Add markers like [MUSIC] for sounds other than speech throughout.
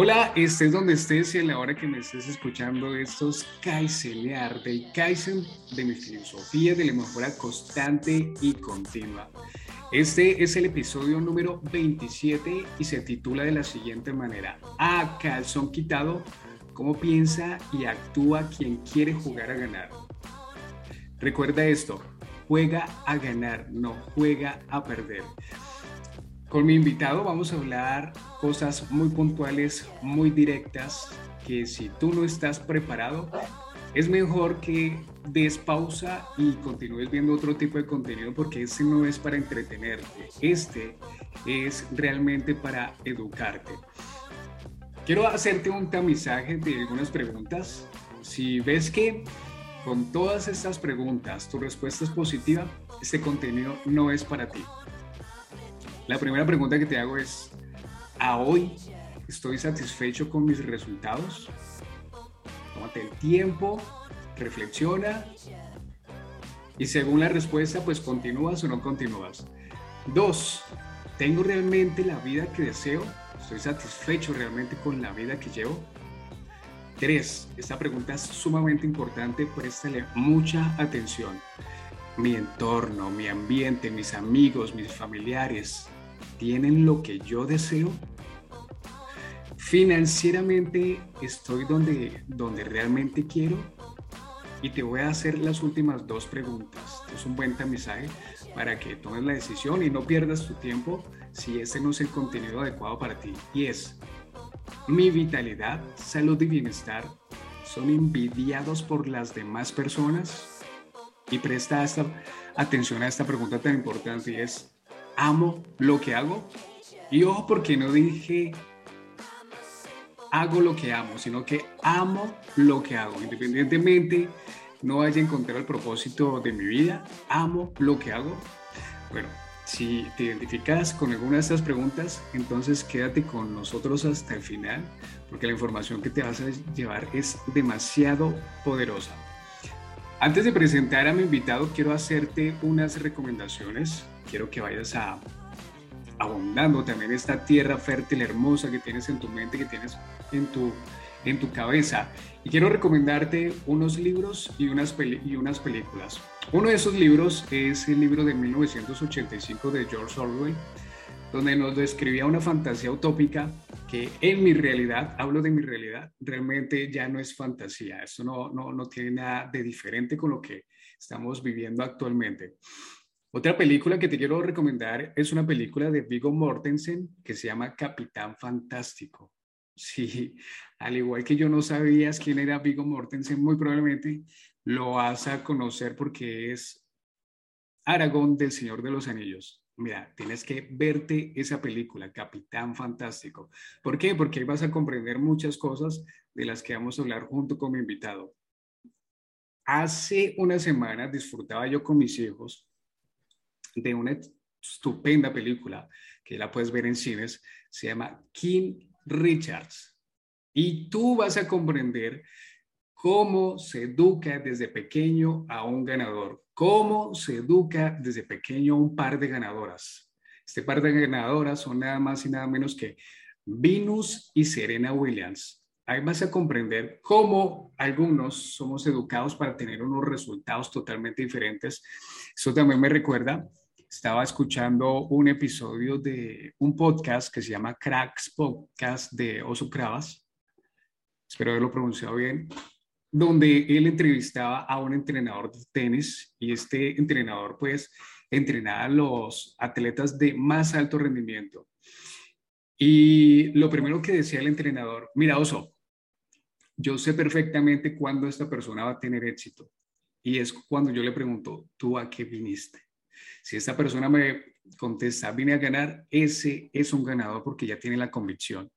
Hola, estés donde estés y a la hora que me estés escuchando estos Kaizeniar del Kaizen de mi filosofía de la mejora constante y continua. Este es el episodio número 27 y se titula de la siguiente manera: A calzón quitado, cómo piensa y actúa quien quiere jugar a ganar. Recuerda esto, juega a ganar, no juega a perder. Con mi invitado vamos a hablar cosas muy puntuales, muy directas, que si tú no estás preparado, es mejor que des pausa y continúes viendo otro tipo de contenido porque este no es para entretenerte, este es realmente para educarte. Quiero hacerte un tamizaje de algunas preguntas. Si ves que con todas estas preguntas tu respuesta es positiva, este contenido no es para ti. La primera pregunta que te hago es, ¿a hoy estoy satisfecho con mis resultados? Tómate el tiempo, reflexiona y según la respuesta, pues continúas o no continúas. Dos, ¿tengo realmente la vida que deseo? ¿Estoy satisfecho realmente con la vida que llevo? Tres, esta pregunta es sumamente importante, préstale mucha atención. Mi entorno, mi ambiente, mis amigos, mis familiares, tienen lo que yo deseo? Financieramente estoy donde, donde realmente quiero. Y te voy a hacer las últimas dos preguntas. Es un buen tamizaje para que tomes la decisión y no pierdas tu tiempo si ese no es el contenido adecuado para ti. Y es, mi vitalidad, salud y bienestar son envidiados por las demás personas. Y presta esta, atención a esta pregunta tan importante y es, amo lo que hago. Y ojo, porque no dije hago lo que amo, sino que amo lo que hago. Independientemente no vaya a encontrar el propósito de mi vida, amo lo que hago. Bueno, si te identificas con alguna de estas preguntas, entonces quédate con nosotros hasta el final, porque la información que te vas a llevar es demasiado poderosa. Antes de presentar a mi invitado, quiero hacerte unas recomendaciones quiero que vayas a abundando también esta tierra fértil, hermosa que tienes en tu mente, que tienes en tu, en tu cabeza. Y quiero recomendarte unos libros y unas, y unas películas. Uno de esos libros es el libro de 1985 de George Orwell, donde nos describía una fantasía utópica que en mi realidad, hablo de mi realidad, realmente ya no es fantasía. Esto no, no, no tiene nada de diferente con lo que estamos viviendo actualmente. Otra película que te quiero recomendar es una película de Vigo Mortensen que se llama Capitán Fantástico. [LAUGHS] Sí, al igual que yo no sabías quién era Vigo Mortensen, muy probablemente lo vas a conocer porque es Aragón del Señor de los Anillos. Mira, tienes que verte esa película, Capitán Fantástico. ¿Por qué? Porque ahí vas a comprender muchas cosas de las que vamos a hablar junto con mi invitado. Hace una semana disfrutaba yo con mis hijos de una estupenda película que la puedes ver en cines, se llama King Richards. Y tú vas a comprender cómo se educa desde pequeño a un ganador, cómo se educa desde pequeño a un par de ganadoras. Este par de ganadoras son nada más y nada menos que Venus y Serena Williams. Ahí vas a comprender cómo algunos somos educados para tener unos resultados totalmente diferentes. Eso también me recuerda estaba escuchando un episodio de un podcast que se llama Cracks Podcast de Oso Cravas, espero haberlo pronunciado bien, donde él entrevistaba a un entrenador de tenis y este entrenador pues entrenaba a los atletas de más alto rendimiento. Y lo primero que decía el entrenador, mira Oso, yo sé perfectamente cuándo esta persona va a tener éxito. Y es cuando yo le pregunto, ¿tú a qué viniste? Si esta persona me contesta, vine a ganar, ese es un ganador porque ya tiene la convicción.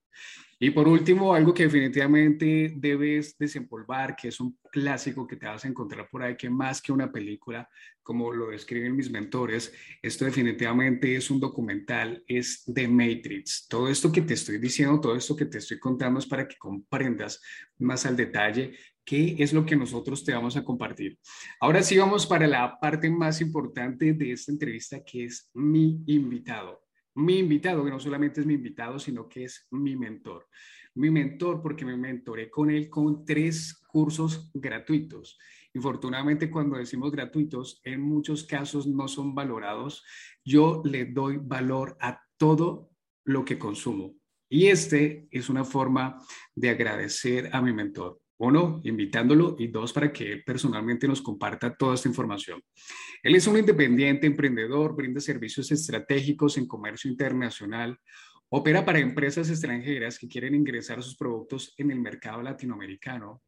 Y por último, algo que definitivamente debes desempolvar, que es un clásico que te vas a encontrar por ahí, que más que una película, como lo describen mis mentores, esto definitivamente es un documental, es The Matrix. Todo esto que te estoy diciendo, todo esto que te estoy contando es para que comprendas más al detalle qué es lo que nosotros te vamos a compartir. Ahora sí vamos para la parte más importante de esta entrevista, que es mi invitado. mi invitado, que no solamente es mi invitado, sino que es mi mentor. Mi mentor porque me mentoré con él con tres cursos gratuitos. Infortunadamente, cuando decimos gratuitos, en muchos casos no son valorados. Yo le doy valor a todo lo que consumo. Y este es una forma de agradecer a mi mentor. Uno, invitándolo y dos, para que él personalmente nos comparta toda esta información. Él es un independiente emprendedor, brinda servicios estratégicos en comercio internacional, opera para empresas extranjeras que quieren ingresar sus productos en el mercado latinoamericano.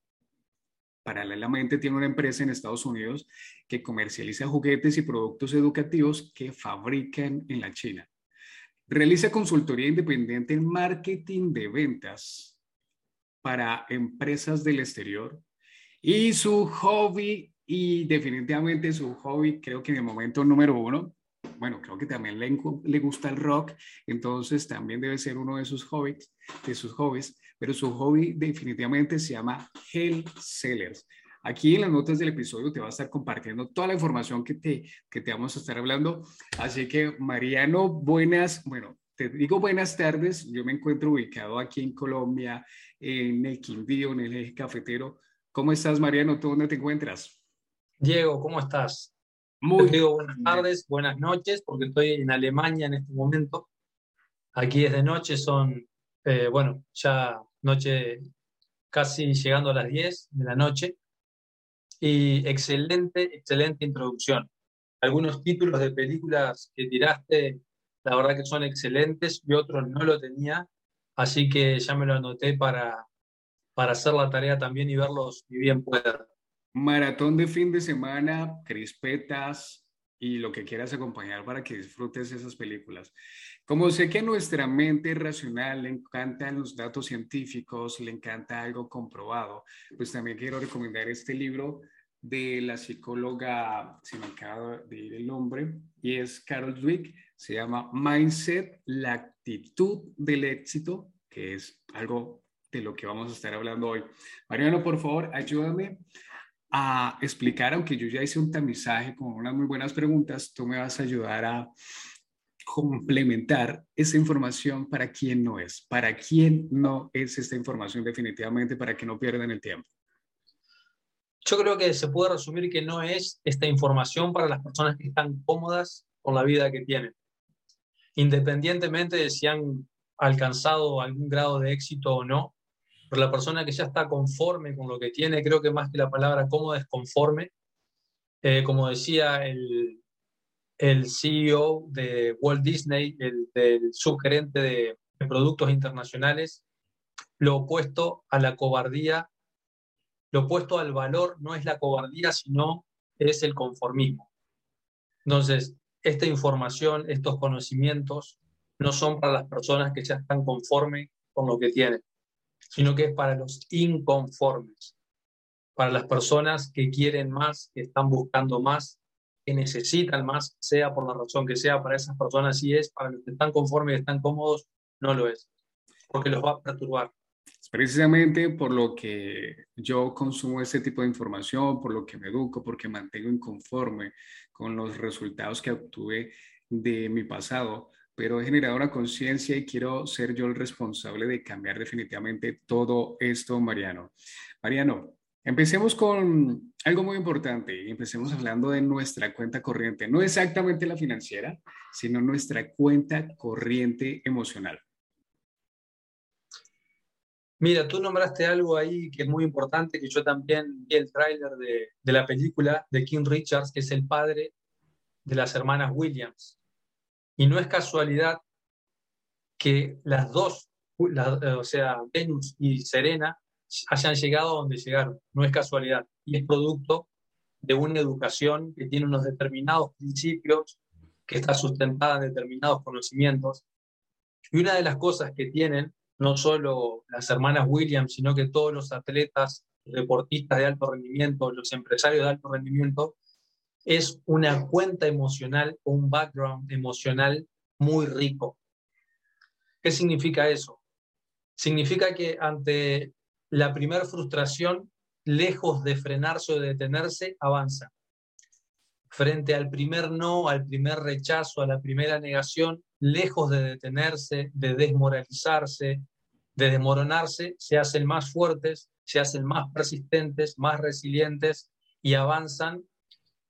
Paralelamente tiene una empresa en Estados Unidos que comercializa juguetes y productos educativos que fabrican en la China. Realiza consultoría independiente en marketing de ventas para empresas del exterior. Y su hobby, y definitivamente su hobby, creo que en el momento número uno, bueno, creo que también le, le gusta el rock, entonces también debe ser uno de sus hobbies, de sus hobbies, pero su hobby definitivamente se llama Hell Sellers. Aquí en las notas del episodio te va a estar compartiendo toda la información que te, que te vamos a estar hablando. Así que, Mariano, buenas, bueno, te digo buenas tardes. Yo me encuentro ubicado aquí en Colombia, en el Quindío, en el eje cafetero. ¿Cómo estás, Mariano? ¿Tú dónde te encuentras? Diego, ¿cómo estás? Muy te digo buenas tardes, buenas noches, porque estoy en Alemania en este momento. Aquí es de noche, son, eh, bueno, ya noche casi llegando a las 10 de la noche. Y excelente, excelente introducción. Algunos títulos de películas que tiraste la verdad que son excelentes y otros no lo tenía, así que ya me lo anoté para, para hacer la tarea también y verlos y bien pueda. Maratón de fin de semana, crispetas y lo que quieras acompañar para que disfrutes esas películas. Como sé que a nuestra mente racional le encantan los datos científicos, le encanta algo comprobado, pues también quiero recomendar este libro de la psicóloga, se me acaba de ir el nombre, y es Carol Dweck, se llama Mindset, la actitud del éxito, que es algo de lo que vamos a estar hablando hoy. Mariano, por favor, ayúdame a explicar, aunque yo ya hice un tamizaje con unas muy buenas preguntas, tú me vas a ayudar a complementar esa información para quien no es, para quien no es esta información definitivamente, para que no pierdan el tiempo. Yo creo que se puede resumir que no es esta información para las personas que están cómodas con la vida que tienen. Independientemente de si han alcanzado algún grado de éxito o no, pero la persona que ya está conforme con lo que tiene, creo que más que la palabra cómoda es conforme. Eh, como decía el, el CEO de Walt Disney, el, el subgerente de productos internacionales, lo opuesto a la cobardía lo opuesto al valor no es la cobardía, sino es el conformismo. Entonces, esta información, estos conocimientos, no son para las personas que ya están conformes con lo que tienen, sino que es para los inconformes, para las personas que quieren más, que están buscando más, que necesitan más, sea por la razón que sea, para esas personas sí es, para los que están conformes y están cómodos, no lo es, porque los va a perturbar. Precisamente por lo que yo consumo este tipo de información, por lo que me educo, porque mantengo inconforme con los resultados que obtuve de mi pasado, pero he generado una conciencia y quiero ser yo el responsable de cambiar definitivamente todo esto, Mariano. Mariano, empecemos con algo muy importante empecemos hablando de nuestra cuenta corriente, no exactamente la financiera, sino nuestra cuenta corriente emocional. Mira, tú nombraste algo ahí que es muy importante, que yo también vi el tráiler de, la película de King Richards, que es el padre de las hermanas Williams. Y no es casualidad que las dos, o sea, Venus y Serena, hayan llegado a donde llegaron. No es casualidad. Y es producto de una educación que tiene unos determinados principios, que está sustentada en determinados conocimientos. Y una de las cosas que tienen no solo las hermanas Williams, sino que todos los atletas, deportistas de alto rendimiento, los empresarios de alto rendimiento, es una cuenta emocional un background emocional muy rico. ¿Qué significa eso? Significa que ante la primera frustración, lejos de frenarse o de detenerse, avanza. Frente al primer no, al primer rechazo, a la primera negación, lejos de detenerse, de desmoralizarse, de desmoronarse, se hacen más fuertes, se hacen más persistentes, más resilientes y avanzan.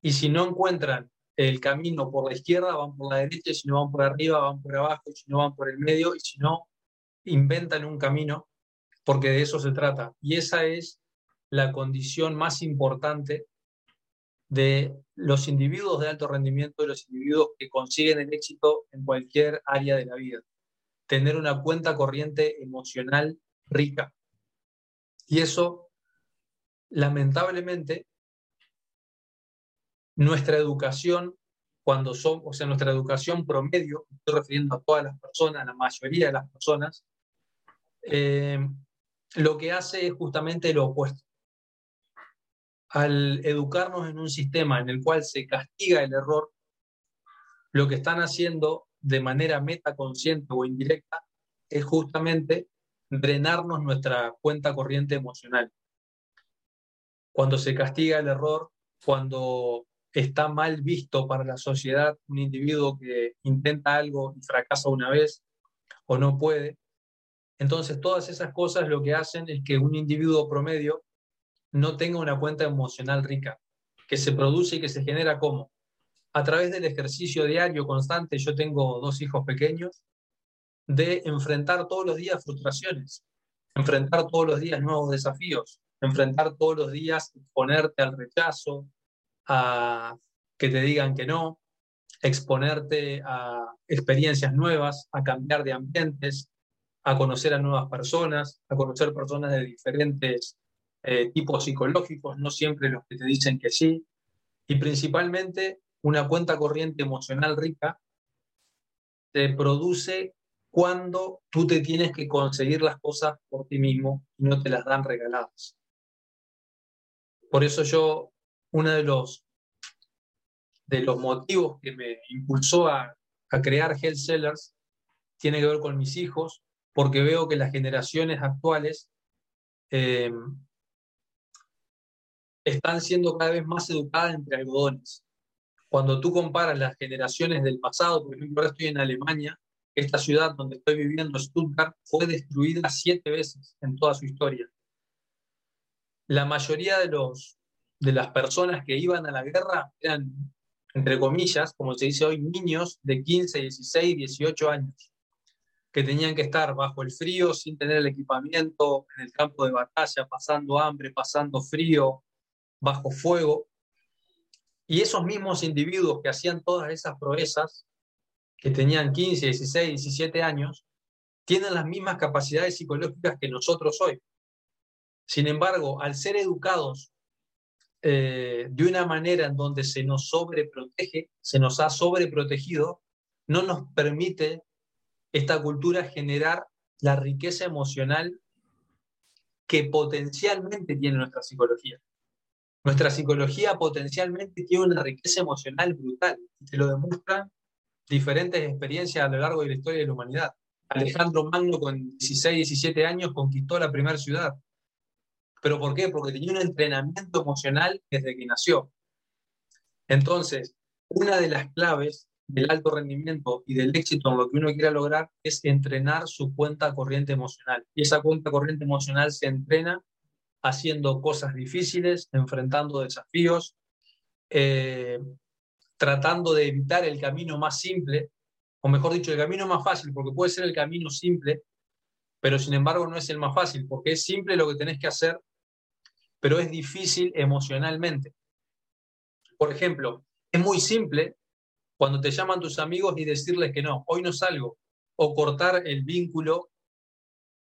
Y si no encuentran el camino por la izquierda, van por la derecha, y si no van por arriba, van por abajo, y si no van por el medio, y si no, inventan un camino, porque de eso se trata. Y esa es la condición más importante de los individuos de alto rendimiento, de los individuos que consiguen el éxito en cualquier área de la vida. Tener una cuenta corriente emocional rica. Y eso, lamentablemente, nuestra educación, cuando son, o sea, nuestra educación promedio, estoy refiriendo a todas las personas, a la mayoría de las personas, eh, lo que hace es justamente lo opuesto. Al educarnos en un sistema en el cual se castiga el error, lo que están haciendo de manera metaconsciente o indirecta es justamente drenarnos nuestra cuenta corriente emocional. Cuando se castiga el error, cuando está mal visto para la sociedad un individuo que intenta algo y fracasa una vez o no puede. Entonces, todas esas cosas lo que hacen es que un individuo promedio no tenga una cuenta emocional rica, que se produce y que se genera como a través del ejercicio diario constante, yo tengo dos hijos pequeños, de enfrentar todos los días frustraciones, enfrentar todos los días nuevos desafíos, enfrentar todos los días exponerte al rechazo, a que te digan que no, exponerte a experiencias nuevas, a cambiar de ambientes, a conocer a nuevas personas, a conocer personas de diferentes eh, tipos psicológicos, no siempre los que te dicen que sí, y principalmente una cuenta corriente emocional rica te produce cuando tú te tienes que conseguir las cosas por ti mismo y no te las dan regaladas. Por eso yo uno de los, de los motivos que me impulsó a, crear Health Sellers tiene que ver con mis hijos, porque veo que las generaciones actuales em, están siendo cada vez más educadas entre algodones. Cuando tú comparas las generaciones del pasado, por ejemplo, estoy en Alemania, esta ciudad donde estoy viviendo, Stuttgart, fue destruida siete veces en toda su historia. La mayoría de los, de las personas que iban a la guerra eran, entre comillas, como se dice hoy, niños de 15, 16, 18 años, que tenían que estar bajo el frío, sin tener el equipamiento, en el campo de batalla, pasando hambre, pasando frío, bajo fuego. Y esos mismos individuos que hacían todas esas proezas, que tenían 15, 16, 17 años, tienen las mismas capacidades psicológicas que nosotros hoy. Sin embargo, al ser educados eh, de una manera en donde se nos sobreprotege, se nos ha sobreprotegido, no nos permite esta cultura generar la riqueza emocional que potencialmente tiene nuestra psicología. Nuestra psicología potencialmente tiene una riqueza emocional brutal y te lo demuestran diferentes experiencias a lo largo de la historia de la humanidad. Alejandro Magno con 16, 17 años conquistó la primera ciudad. ¿Pero por qué? Porque tenía un entrenamiento emocional desde que nació. Entonces, una de las claves del alto rendimiento y del éxito en lo que uno quiera lograr es entrenar su cuenta corriente emocional. Y esa cuenta corriente emocional se entrena haciendo cosas difíciles, enfrentando desafíos, eh, tratando de evitar el camino más simple, o mejor dicho, el camino más fácil, porque puede ser el camino simple, pero sin embargo no es el más fácil, porque es simple lo que tenés que hacer pero es difícil emocionalmente. Por ejemplo, es muy simple cuando te llaman tus amigos y decirles que no, hoy no salgo, o cortar el vínculo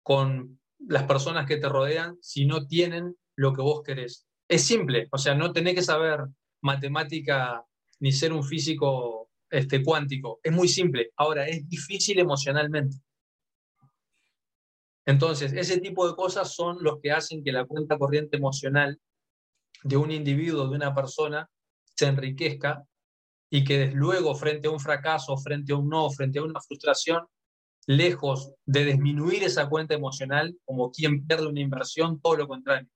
con las personas que te rodean si no tienen lo que vos querés. Es simple, o sea, no tenés que saber matemática ni ser un físico este, cuántico, es muy simple. Ahora, es difícil emocionalmente. Entonces, ese tipo de cosas son los que hacen que la cuenta corriente emocional de un individuo, de una persona, se enriquezca y que luego frente a un fracaso, frente a un no, frente a una frustración, lejos de disminuir esa cuenta emocional como quien pierde una inversión, todo lo contrario.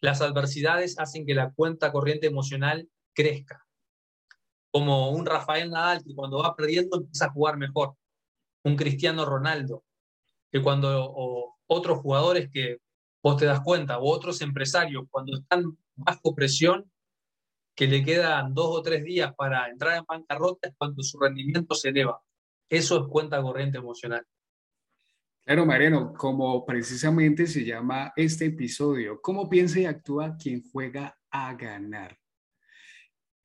Las adversidades hacen que la cuenta corriente emocional crezca. Como un Rafael Nadal que cuando va perdiendo empieza a jugar mejor un Cristiano Ronaldo, que cuando otros jugadores que vos te das cuenta, o otros empresarios, cuando están bajo presión, que le quedan dos o tres días para entrar en bancarrota, es cuando su rendimiento se eleva. Eso es cuenta corriente emocional. Claro, Mariano, como precisamente se llama este episodio, ¿cómo piensa y actúa quien juega a ganar?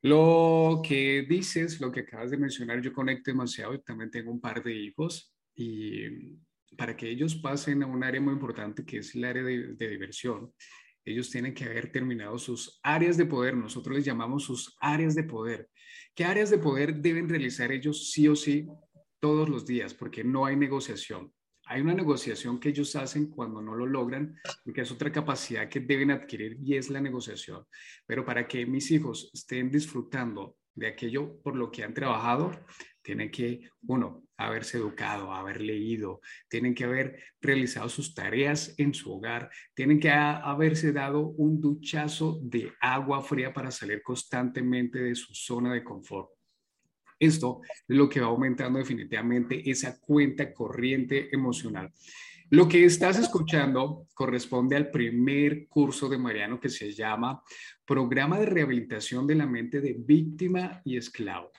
Lo que dices, lo que acabas de mencionar, yo conecto demasiado, y también tengo un par de hijos y para que ellos pasen a un área muy importante que es el área de, de diversión, ellos tienen que haber terminado sus áreas de poder, nosotros les llamamos sus áreas de poder. ¿Qué áreas de poder deben realizar ellos sí o sí todos los días? Porque no hay negociación. Hay una negociación que ellos hacen cuando no lo logran, porque es otra capacidad que deben adquirir y es la negociación. Pero para que mis hijos estén disfrutando de aquello por lo que han trabajado, tienen que, uno, haberse educado, haber leído, tienen que haber realizado sus tareas en su hogar, tienen que haberse dado un duchazo de agua fría para salir constantemente de su zona de confort. Esto es lo que va aumentando definitivamente esa cuenta corriente emocional. Lo que estás escuchando corresponde al primer curso de Mariano que se llama Programa de Rehabilitación de la Mente de Víctima y Esclavo.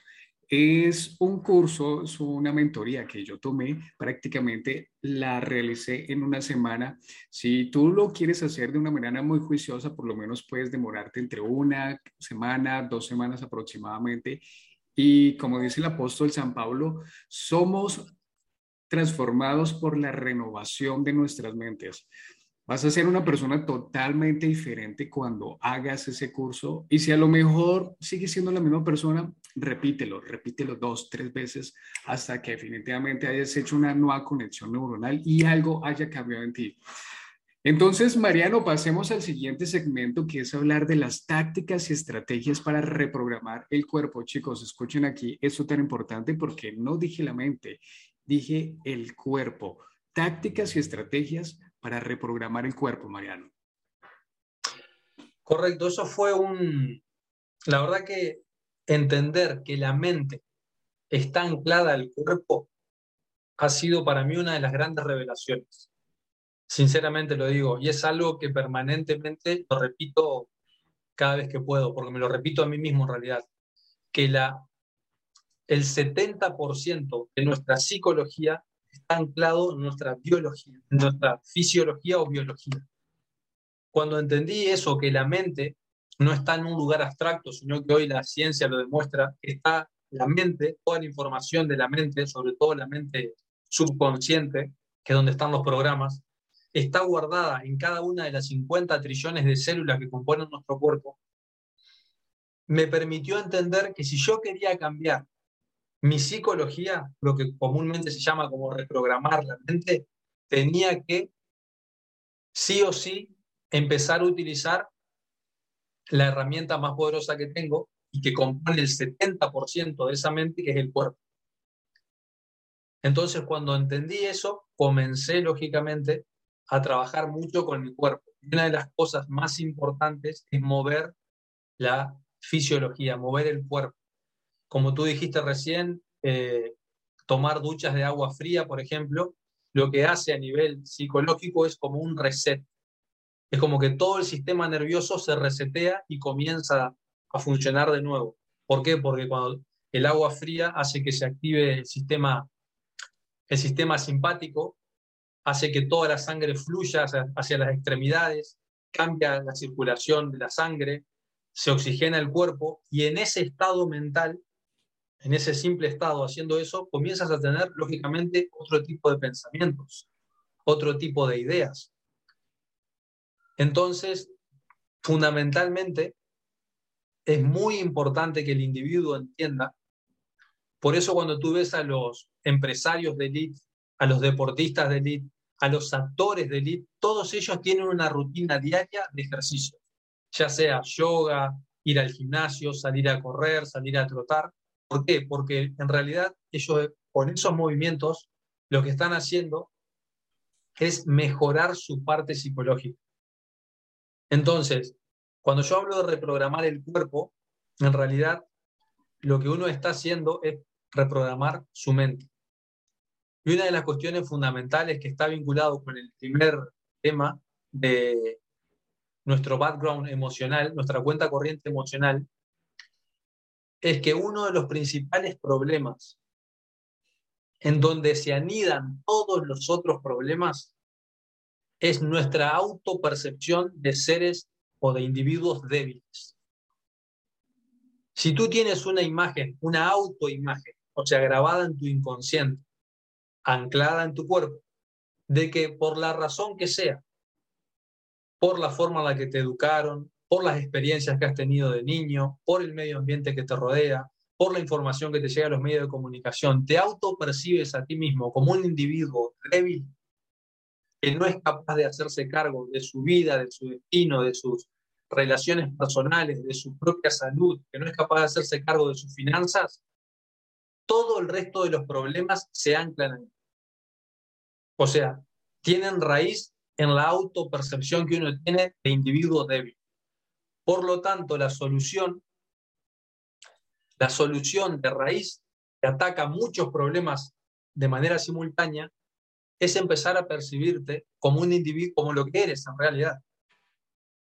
Es un curso, es una mentoría que yo tomé, prácticamente la realicé en una semana. Si tú lo quieres hacer de una manera muy juiciosa, por lo menos puedes demorarte entre una semana, dos semanas aproximadamente y como dice el apóstol San Pablo, somos transformados por la renovación de nuestras mentes. Vas a ser una persona totalmente diferente cuando hagas ese curso y si a lo mejor sigues siendo la misma persona, repítelo, repítelo dos, tres veces hasta que definitivamente hayas hecho una nueva conexión neuronal y algo haya cambiado en ti. Entonces, Mariano, pasemos al siguiente segmento que es hablar de las tácticas y estrategias para reprogramar el cuerpo. Chicos, escuchen aquí, esto tan importante porque no dije la mente, dije el cuerpo. Tácticas y estrategias para reprogramar el cuerpo, Mariano. Correcto, eso fue un... La verdad que entender que la mente está anclada al cuerpo ha sido para mí una de las grandes revelaciones Sinceramente lo digo, y es algo que permanentemente lo repito cada vez que puedo, porque me lo repito a mí mismo en realidad, que la, el 70% de nuestra psicología está anclado en nuestra biología, en nuestra fisiología o biología. Cuando entendí eso, que la mente no está en un lugar abstracto, sino que hoy la ciencia lo demuestra, está la mente, toda la información de la mente, sobre todo la mente subconsciente, que es donde están los programas, está guardada en cada una de las 50 trillones de células que componen nuestro cuerpo, me permitió entender que si yo quería cambiar mi psicología, lo que comúnmente se llama como reprogramar la mente, tenía que sí o sí empezar a utilizar la herramienta más poderosa que tengo y que compone el 70% de esa mente, que es el cuerpo. Entonces, cuando entendí eso, comencé lógicamente a trabajar mucho con el cuerpo. una de las cosas más importantes es mover la fisiología, mover el cuerpo. Como tú dijiste recién, eh, tomar duchas de agua fría, por ejemplo, lo que hace a nivel psicológico es como un reset. Es como que todo el sistema nervioso se resetea y comienza a funcionar de nuevo. ¿Por qué? Porque cuando el agua fría hace que se active el sistema, el sistema simpático, hace que toda la sangre fluya hacia, las extremidades, cambia la circulación de la sangre, se oxigena el cuerpo y en ese estado mental, en ese simple estado haciendo eso, comienzas a tener lógicamente otro tipo de pensamientos, otro tipo de ideas. Entonces, fundamentalmente, es muy importante que el individuo entienda, por eso cuando tú ves a los empresarios de élite, a los deportistas de élite, a los actores de elite, todos ellos tienen una rutina diaria de ejercicio, ya sea yoga, ir al gimnasio, salir a correr, salir a trotar. ¿Por qué? Porque en realidad ellos con esos movimientos lo que están haciendo es mejorar su parte psicológica. Entonces, cuando yo hablo de reprogramar el cuerpo, en realidad lo que uno está haciendo es reprogramar su mente. Y una de las cuestiones fundamentales que está vinculado con el primer tema de nuestro background emocional, nuestra cuenta corriente emocional, es que uno de los principales problemas en donde se anidan todos los otros problemas es nuestra autopercepción de seres o de individuos débiles. Si tú tienes una imagen, una autoimagen, o sea, grabada en tu inconsciente, anclada en tu cuerpo, de que por la razón que sea, por la forma en la que te educaron, por las experiencias que has tenido de niño, por el medio ambiente que te rodea, por la información que te llega a los medios de comunicación, te autopercibes a ti mismo como un individuo débil que no es capaz de hacerse cargo de su vida, de su destino, de sus relaciones personales, de su propia salud, que no es capaz de hacerse cargo de sus finanzas, todo el resto de los problemas se anclan ahí. O sea, tienen raíz en la autopercepción que uno tiene de individuo débil. Por lo tanto, la solución, la solución de raíz que ataca muchos problemas de manera simultánea es empezar a percibirte como un individuo, como lo que eres en realidad.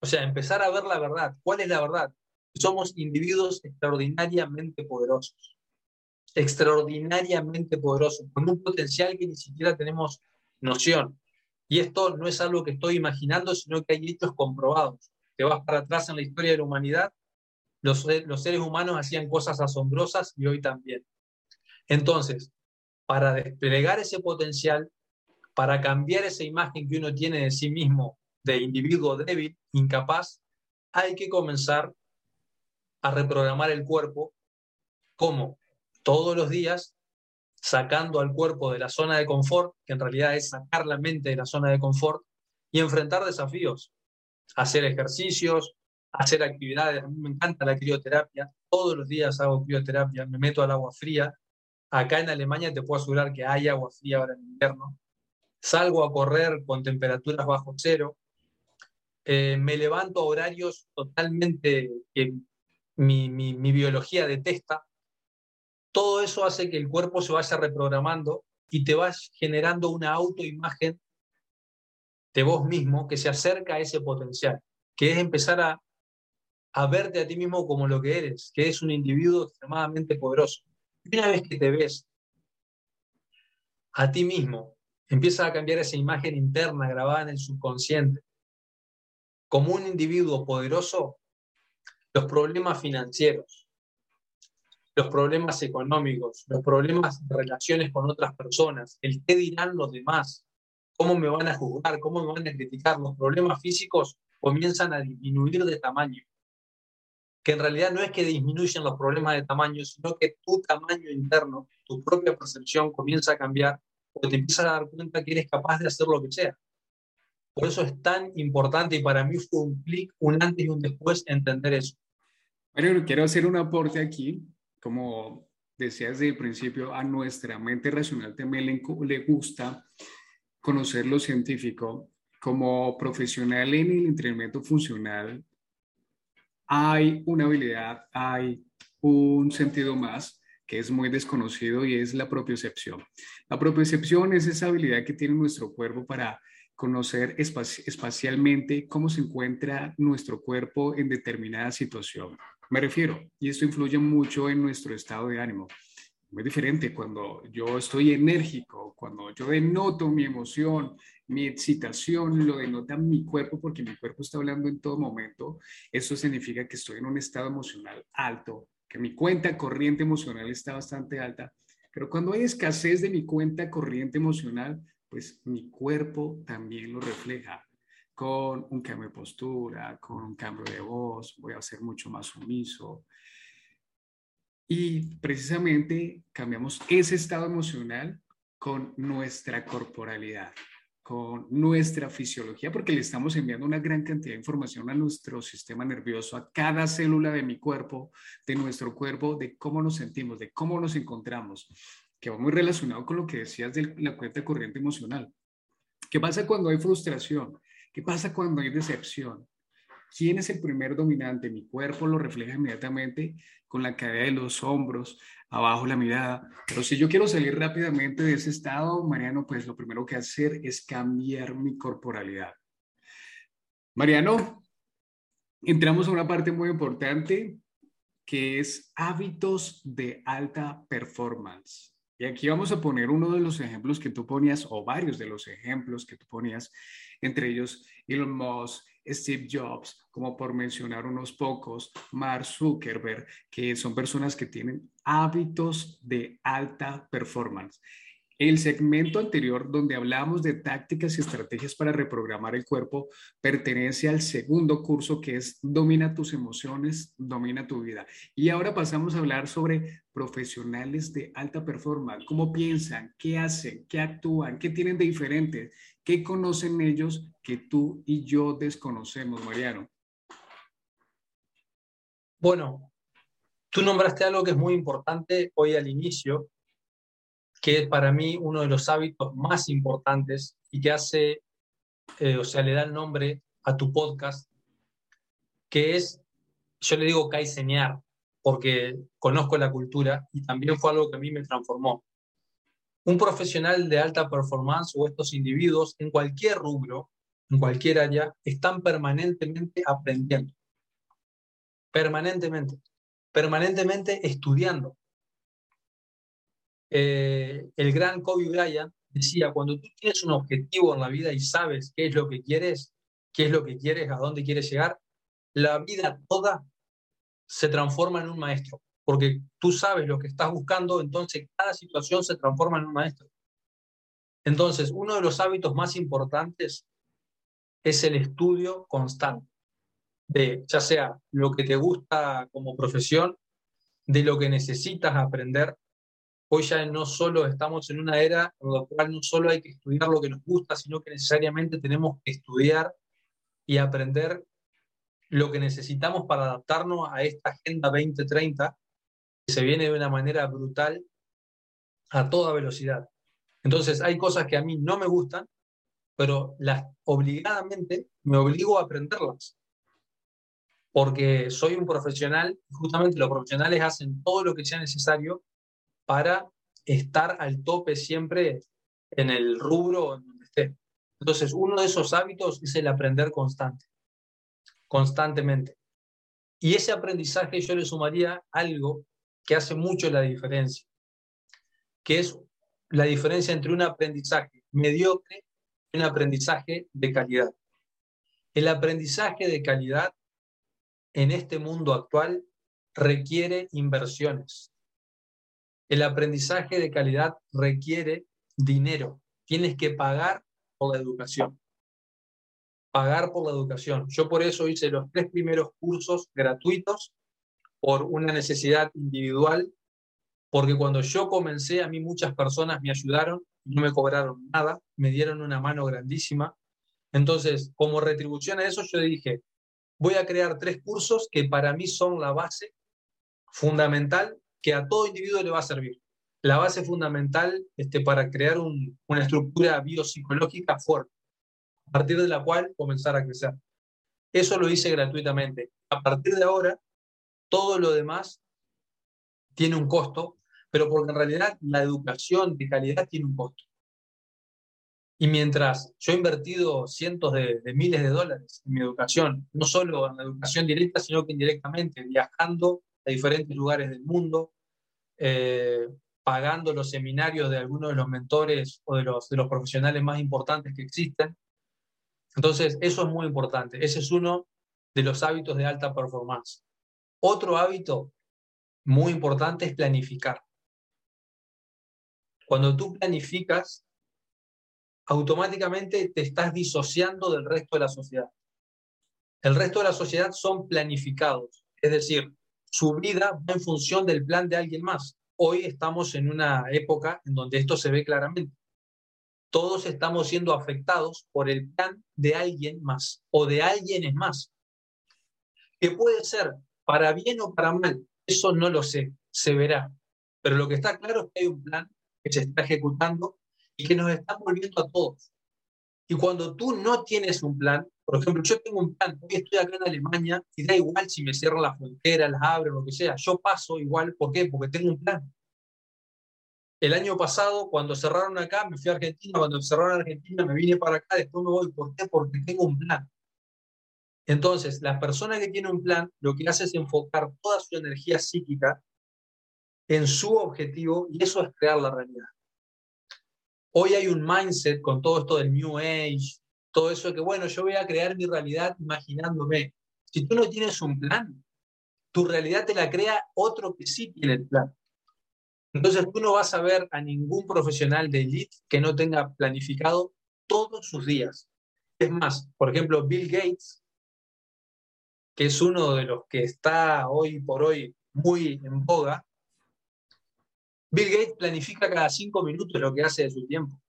O sea, empezar a ver la verdad. ¿Cuál es la verdad? Somos individuos extraordinariamente poderosos. Extraordinariamente poderosos, con un potencial que ni siquiera tenemos noción. Y esto no es algo que estoy imaginando, sino que hay hechos comprobados. Te vas para atrás en la historia de la humanidad, los, los seres humanos hacían cosas asombrosas y hoy también. Entonces, para desplegar ese potencial, para cambiar esa imagen que uno tiene de sí mismo de individuo débil, incapaz, hay que comenzar a reprogramar el cuerpo como todos los días sacando al cuerpo de la zona de confort, que en realidad es sacar la mente de la zona de confort y enfrentar desafíos, hacer ejercicios, hacer actividades. A mí me encanta la crioterapia, todos los días hago crioterapia, me meto al agua fría. Acá en Alemania te puedo asegurar que hay agua fría ahora en invierno salgo a correr con temperaturas bajo cero, eh, me levanto a horarios totalmente que mi, mi biología detesta. Todo eso hace que el cuerpo se vaya reprogramando y te vas generando una autoimagen de vos mismo que se acerca a ese potencial, que es empezar a, verte a ti mismo como lo que eres, que es un individuo extremadamente poderoso. Y una vez que te ves a ti mismo empieza a cambiar esa imagen interna grabada en el subconsciente. Como un individuo poderoso, los problemas financieros, los problemas económicos, los problemas de relaciones con otras personas, el qué dirán los demás, cómo me van a juzgar, cómo me van a criticar, los problemas físicos comienzan a disminuir de tamaño. Que en realidad no es que disminuyan los problemas de tamaño, sino que tu tamaño interno, tu propia percepción comienza a cambiar te empiezas a dar cuenta que eres capaz de hacer lo que sea. Por eso es tan importante y para mí fue un clic, un antes y un después entender eso. Bueno, quiero hacer un aporte aquí, como decía desde el principio, a nuestra mente racional también le, gusta conocer lo científico. Como profesional en el entrenamiento funcional, hay una habilidad, hay un sentido más que es muy desconocido y es la propiocepción. La propiocepción es esa habilidad que tiene nuestro cuerpo para conocer espacialmente cómo se encuentra nuestro cuerpo en determinada situación. Me refiero, y esto influye mucho en nuestro estado de ánimo. Muy diferente cuando yo estoy enérgico, cuando yo denoto mi emoción, mi excitación, lo denota mi cuerpo porque mi cuerpo está hablando en todo momento. Eso significa que estoy en un estado emocional alto, que mi cuenta corriente emocional está bastante alta, pero cuando hay escasez de mi cuenta corriente emocional, pues mi cuerpo también lo refleja con un cambio de postura, con un cambio de voz, voy a ser mucho más sumiso. Y precisamente cambiamos ese estado emocional con nuestra corporalidad con nuestra fisiología, porque le estamos enviando una gran cantidad de información a nuestro sistema nervioso, a cada célula de mi cuerpo, de nuestro cuerpo, de cómo nos sentimos, de cómo nos encontramos, que va muy relacionado con lo que decías de la cuenta corriente emocional. ¿Qué pasa cuando hay frustración? ¿Qué pasa cuando hay decepción? ¿Quién es el primer dominante? Mi cuerpo lo refleja inmediatamente con la caída de los hombros, abajo la mirada. Pero si yo quiero salir rápidamente de ese estado, Mariano, pues lo primero que hacer es cambiar mi corporalidad. Mariano, entramos a una parte muy importante que es hábitos de alta performance. Y aquí vamos a poner uno de los ejemplos que tú ponías, o varios de los ejemplos que tú ponías, entre ellos Elon Musk, Steve Jobs, como por mencionar unos pocos, Mark Zuckerberg, que son personas que tienen hábitos de alta performance. El segmento anterior, donde hablamos de tácticas y estrategias para reprogramar el cuerpo, pertenece al segundo curso que es Domina tus emociones, domina tu vida. Y ahora pasamos a hablar sobre profesionales de alta performance, cómo piensan, qué hacen, qué actúan, qué tienen de diferente, qué conocen ellos que tú y yo desconocemos, Mariano. Bueno, tú nombraste algo que es muy importante hoy al inicio, que es para mí uno de los hábitos más importantes y que hace, eh, o sea, le da el nombre a tu podcast, que es, yo le digo kaizenear, porque conozco la cultura y también fue algo que a mí me transformó. Un profesional de alta performance o estos individuos en cualquier rubro, en cualquier área, están permanentemente aprendiendo. Permanentemente. Permanentemente estudiando. Eh, el gran Kobe Bryant decía, cuando tú tienes un objetivo en la vida y sabes qué es lo que quieres, qué es lo que quieres, a dónde quieres llegar, la vida toda se transforma en un maestro, porque tú sabes lo que estás buscando, entonces cada situación se transforma en un maestro. Entonces, uno de los hábitos más importantes es el estudio constante de ya sea lo que te gusta como profesión, de lo que necesitas aprender Hoy ya no solo estamos en una era en la cual no solo hay que estudiar lo que nos gusta, sino que necesariamente tenemos que estudiar y aprender lo que necesitamos para adaptarnos a esta Agenda 2030 que se viene de una manera brutal a toda velocidad. Entonces, hay cosas que a mí no me gustan, pero las obligadamente me obligo a aprenderlas. Porque soy un profesional justamente los profesionales hacen todo lo que sea necesario para estar al tope siempre en el rubro en donde esté. Entonces, uno de esos hábitos es el aprender constante, constantemente. Y ese aprendizaje yo le sumaría algo que hace mucho la diferencia, que es la diferencia entre un aprendizaje mediocre y un aprendizaje de calidad. El aprendizaje de calidad en este mundo actual requiere inversiones, el aprendizaje de calidad requiere dinero. Tienes que pagar por la educación. Pagar por la educación. Yo por eso hice los tres primeros cursos gratuitos por una necesidad individual, porque cuando yo comencé, a mí muchas personas me ayudaron, no me cobraron nada, me dieron una mano grandísima. Entonces, como retribución a eso, yo dije, voy a crear tres cursos que para mí son la base fundamental que a todo individuo le va a servir. La base fundamental este, para crear una estructura biopsicológica fuerte, a partir de la cual comenzar a crecer. Eso lo hice gratuitamente. A partir de ahora, todo lo demás tiene un costo, pero porque en realidad la educación de calidad tiene un costo. Y mientras yo he invertido cientos de, de, miles de dólares en mi educación, no solo en la educación directa, sino que indirectamente, viajando a diferentes lugares del mundo, eh, pagando los seminarios de algunos de los mentores o de los, de los profesionales más importantes que existen. Entonces, eso es muy importante. Ese es uno de los hábitos de alta performance. Otro hábito muy importante es planificar. Cuando tú planificas, automáticamente te estás disociando del resto de la sociedad. El resto de la sociedad son planificados, es decir, su vida va en función del plan de alguien más. Hoy estamos en una época en donde esto se ve claramente. Todos estamos siendo afectados por el plan de alguien más o de alguien más. Que puede ser para bien o para mal, eso no lo sé, se verá. Pero lo que está claro es que hay un plan que se está ejecutando y que nos está volviendo a todos. Y cuando tú no tienes un plan, por ejemplo, yo tengo un plan, hoy estoy acá en Alemania y da igual si me cierran la frontera, las abren, lo que sea, yo paso igual, ¿por qué? Porque tengo un plan. El año pasado, cuando cerraron acá, me fui a Argentina, cuando cerraron Argentina, me vine para acá, después me voy, ¿por qué? Porque tengo un plan. Entonces, la persona que tiene un plan, lo que hace es enfocar toda su energía psíquica en su objetivo y eso es crear la realidad. Hoy hay un mindset con todo esto del New Age, todo eso que, bueno, yo voy a crear mi realidad imaginándome. Si tú no tienes un plan, tu realidad te la crea otro que sí tiene el plan. Entonces tú no vas a ver a ningún profesional de elite que no tenga planificado todos sus días. Es más, por ejemplo, Bill Gates que es uno de los que está hoy por hoy muy en boga, Bill Gates planifica cada cinco minutos lo que hace de su tiempo.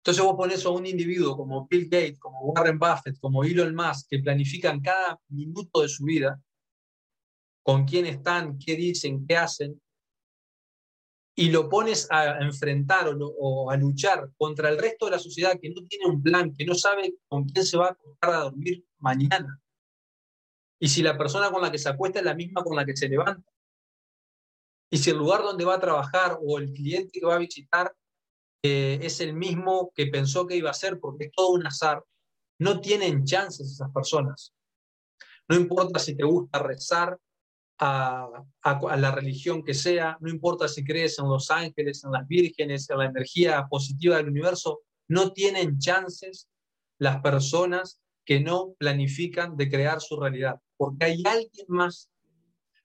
Entonces vos pones a un individuo como Bill Gates, como Warren Buffett, como Elon Musk, que planifican cada minuto de su vida, con quién están, qué dicen, qué hacen, y lo pones a enfrentar o, a luchar contra el resto de la sociedad que no tiene un plan, que no sabe con quién se va a acostar a dormir mañana. Y si la persona con la que se acuesta es la misma con la que se levanta. Y si el lugar donde va a trabajar o el cliente que va a visitar eh, es el mismo que pensó que iba a ser porque es todo un azar, no tienen chances esas personas. No importa si te gusta rezar, a, la religión que sea, no importa si crees en los ángeles, en las vírgenes, en la energía positiva del universo, no tienen chances las personas que no planifican de crear su realidad, porque hay alguien más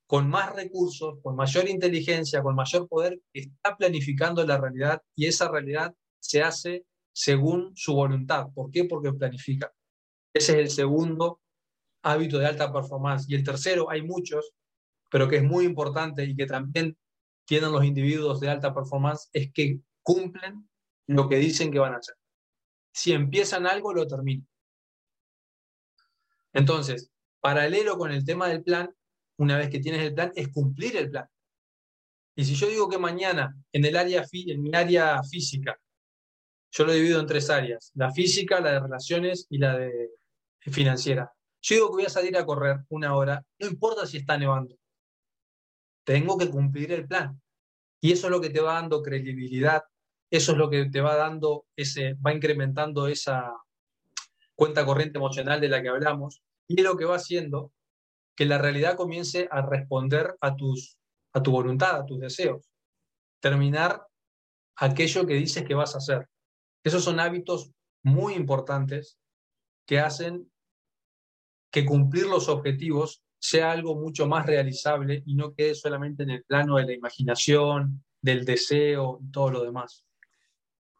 con más recursos, con mayor inteligencia, con mayor poder, está planificando la realidad y esa realidad se hace según su voluntad. ¿Por qué? Porque planifica. Ese es el segundo hábito de alta performance. Y el tercero, hay muchos, pero que es muy importante y que también tienen los individuos de alta performance, es que cumplen lo que dicen que van a hacer. Si empiezan algo, lo terminan. Entonces, paralelo con el tema del plan, una vez que tienes el plan, es cumplir el plan. Y si yo digo que mañana en, el área en mi área física, yo lo divido en tres áreas, la física, la de relaciones y la de financiera. Yo digo que voy a salir a correr una hora, no importa si está nevando tengo que cumplir el plan. Y eso es lo que te va dando credibilidad, eso es lo que te va dando ese, va incrementando esa cuenta corriente emocional de la que hablamos, y es lo que va haciendo que la realidad comience a responder a, tus, a tu voluntad, a tus deseos. Terminar aquello que dices que vas a hacer. Esos son hábitos muy importantes que hacen que cumplir los objetivos sea algo mucho más realizable y no quede solamente en el plano de la imaginación, del deseo y todo lo demás.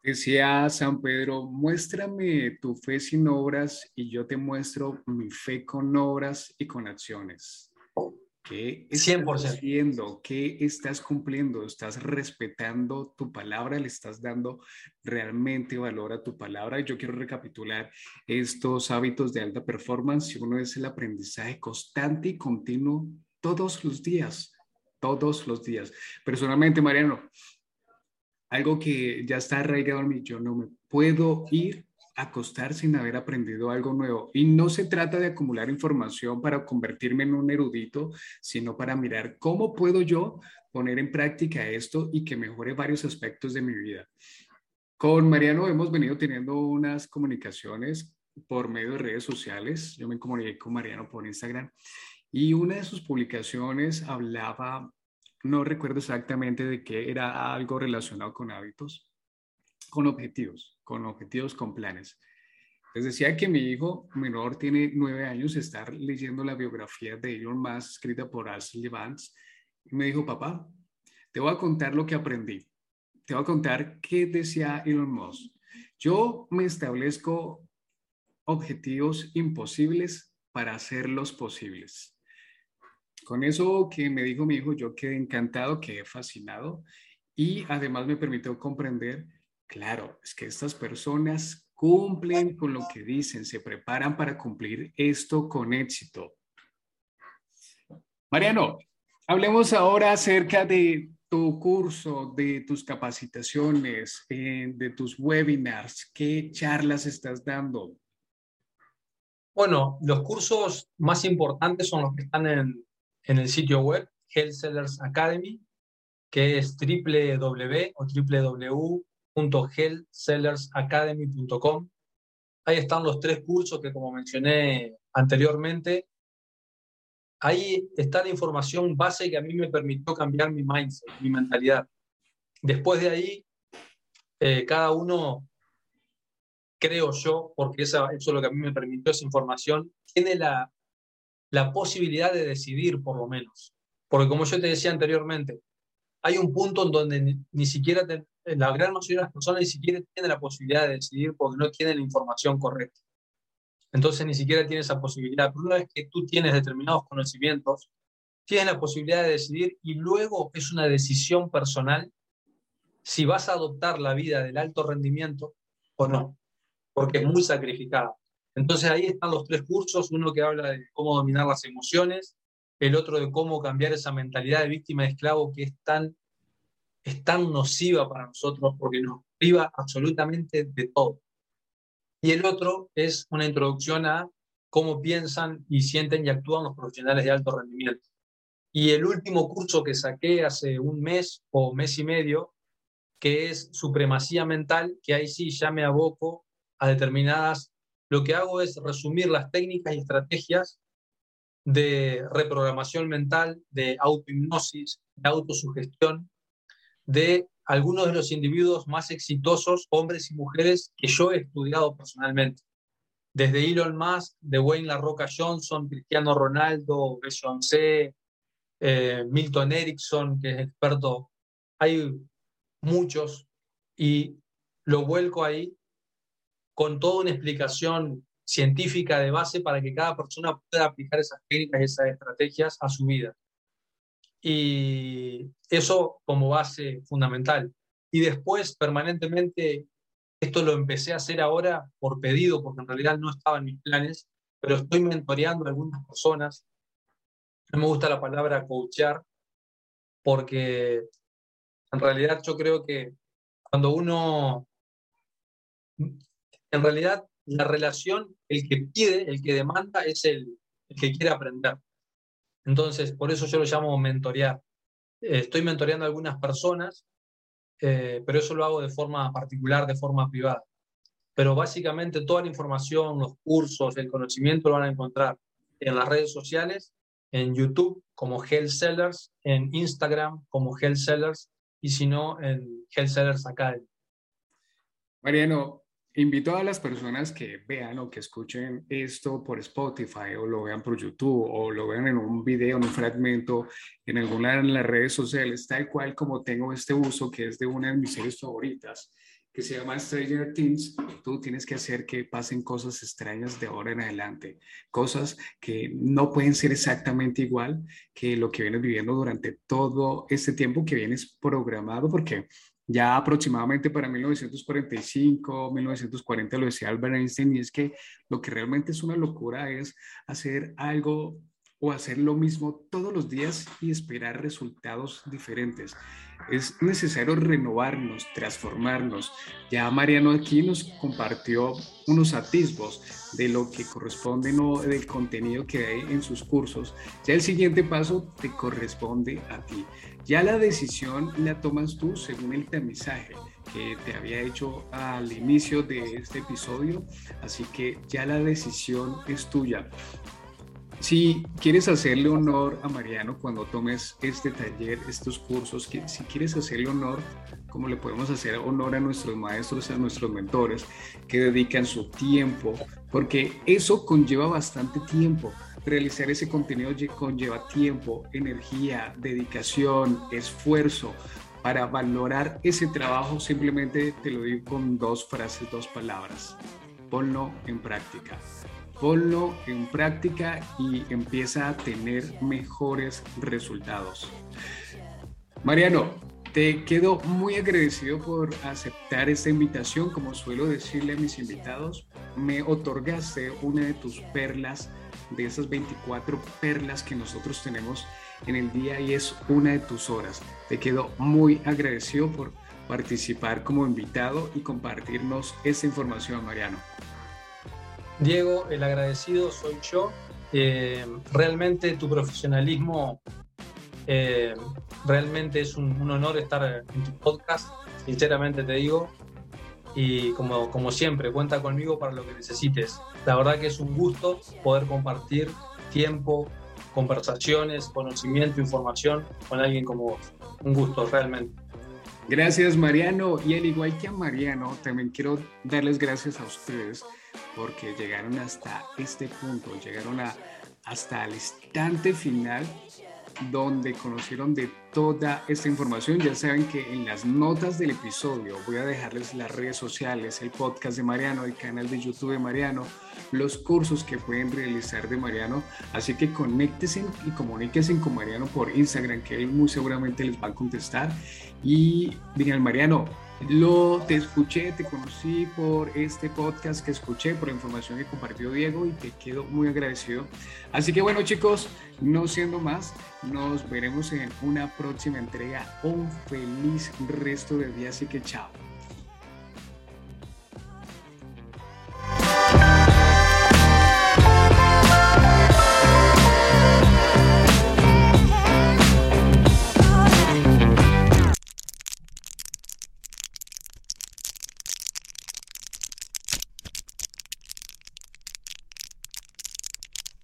Decía San Pedro, muéstrame tu fe sin obras y yo te muestro mi fe con obras y con acciones. ¿Qué estás 100%. haciendo? ¿Qué estás cumpliendo? ¿Estás respetando tu palabra? ¿Le estás dando realmente valor a tu palabra? Yo quiero recapitular estos hábitos de alta performance. Uno es el aprendizaje constante y continuo todos los días, todos los días. Personalmente, Mariano, algo que ya está arraigado en mí, yo no me puedo ir acostar sin haber aprendido algo nuevo. Y no se trata de acumular información para convertirme en un erudito, sino para mirar cómo puedo yo poner en práctica esto y que mejore varios aspectos de mi vida. Con Mariano hemos venido teniendo unas comunicaciones por medio de redes sociales. Yo me comuniqué con Mariano por Instagram y una de sus publicaciones hablaba, no recuerdo exactamente de qué, era algo relacionado con hábitos, con objetivos con objetivos, con planes. Les decía que mi hijo menor tiene nueve años, está leyendo la biografía de Elon Musk escrita por Ashley Vance y me dijo, papá, te voy a contar lo que aprendí. Te voy a contar qué decía Elon Musk. Yo me establezco objetivos imposibles para hacerlos posibles. Con eso que me dijo mi hijo, yo quedé encantado, quedé fascinado y además me permitió comprender Claro, es que estas personas cumplen con lo que dicen, se preparan para cumplir esto con éxito. Mariano, hablemos ahora acerca de tu curso, de tus capacitaciones, eh, de tus webinars, ¿qué charlas estás dando? Bueno, los cursos más importantes son los que están en, en el sitio web, Health Sellers Academy, que es www o www.healthsellersacademy.com. Ahí están los tres cursos que, como mencioné anteriormente, ahí está la información base que a mí me permitió cambiar mi mindset, mi mentalidad. Después de ahí, eh, cada uno, creo yo, porque eso, eso es lo que a mí me permitió esa información, tiene la, la posibilidad de decidir, por lo menos. Porque como yo te decía anteriormente, hay un punto en donde ni, siquiera la gran mayoría de las personas ni siquiera tienen la posibilidad de decidir porque no tienen la información correcta. Entonces ni siquiera tienen esa posibilidad. Pero una vez que tú tienes determinados conocimientos, tienes la posibilidad de decidir y luego es una decisión personal si vas a adoptar la vida del alto rendimiento o no, porque es muy sacrificada. Entonces ahí están los tres cursos, uno que habla de cómo dominar las emociones, el otro de cómo cambiar esa mentalidad de víctima de esclavo que es tan, es tan nociva para nosotros porque nos priva absolutamente de todo. Y el otro es una introducción a cómo piensan y sienten y actúan los profesionales de alto rendimiento. Y el último curso que saqué hace un mes o mes y medio, que es supremacía mental, que ahí sí ya me aboco a determinadas, lo que hago es resumir las técnicas y estrategias de reprogramación mental, de autohipnosis, de autosugestión, de algunos de los individuos más exitosos, hombres y mujeres, que yo he estudiado personalmente. Desde Elon Musk, de Wayne La Roca Johnson, Cristiano Ronaldo, Beyoncé, eh, Milton Erickson, que es experto. Hay muchos y lo vuelco ahí con toda una explicación científica de base para que cada persona pueda aplicar esas técnicas y esas estrategias a su vida. Y eso como base fundamental. Y después, permanentemente, esto lo empecé a hacer ahora por pedido, porque en realidad no estaba en mis planes, pero estoy mentoreando a algunas personas. No me gusta la palabra coachear, porque en realidad yo creo que cuando uno, en realidad la relación, el que pide, el que demanda, es el, que quiere aprender. Entonces, por eso yo lo llamo mentorear. Eh, estoy mentoreando a algunas personas, eh, pero eso lo hago de forma particular, de forma privada. Pero básicamente toda la información, los cursos, el conocimiento lo van a encontrar en las redes sociales, en YouTube como Health Sellers, en Instagram como Health Sellers y si no en Health Sellers Academy. Mariano, Invito a las personas que vean o que escuchen esto por Spotify o lo vean por YouTube o lo vean en un video, en un fragmento, en alguna de las redes sociales, tal cual como tengo este uso que es de una de mis series favoritas, que se llama Stranger Things, tú tienes que hacer que pasen cosas extrañas de ahora en adelante, cosas que no pueden ser exactamente igual que lo que vienes viviendo durante todo este tiempo que vienes programado, porque ya aproximadamente para 1945, 1940 lo decía Albert Einstein, y es que lo que realmente es una locura es hacer algo o hacer lo mismo todos los días y esperar resultados diferentes. Es necesario renovarnos, transformarnos. Ya Mariano aquí nos compartió unos atisbos de lo que corresponde no del contenido que hay en sus cursos. Ya el siguiente paso te corresponde a ti. Ya la decisión la tomas tú según el tamizaje que te había hecho al inicio de este episodio, así que ya la decisión es tuya. Si quieres hacerle honor a Mariano cuando tomes este taller, estos cursos, que, si quieres hacerle honor, como le podemos hacer honor a nuestros maestros, a nuestros mentores que dedican su tiempo, porque eso conlleva bastante tiempo. Realizar ese contenido conlleva tiempo, energía, dedicación, esfuerzo. Para valorar ese trabajo simplemente te lo digo con dos frases, dos palabras. Ponlo en práctica ponlo en práctica y empieza a tener mejores resultados. Mariano, te quedo muy agradecido por aceptar esta invitación. Como suelo decirle a mis invitados, me otorgaste una de tus perlas, de esas 24 perlas que nosotros tenemos en el día y es una de tus horas. Te quedo muy agradecido por participar como invitado y compartirnos esta información, Mariano. Diego, el agradecido soy yo. Eh, realmente tu profesionalismo, eh, realmente es un, honor estar en tu podcast, sinceramente te digo. Y como, como siempre, cuenta conmigo para lo que necesites. La verdad que es un gusto poder compartir tiempo, conversaciones, conocimiento, información con alguien como vos. Un gusto, realmente. Gracias Mariano y al igual que a Mariano, también quiero darles gracias a ustedes porque llegaron hasta este punto, llegaron a, hasta el instante final donde conocieron de toda esta información. Ya saben que en las notas del episodio voy a dejarles las redes sociales, el podcast de Mariano, el canal de YouTube de Mariano, los cursos que pueden realizar de Mariano. Así que conéctense y comuníquense con Mariano por Instagram, que él muy seguramente les va a contestar. Y digan, Mariano, lo te escuché, te conocí por este podcast que escuché, por la información que compartió Diego y te quedo muy agradecido. Así que bueno chicos, no siendo más, nos veremos en una próxima entrega. Un feliz resto de día, así que chao.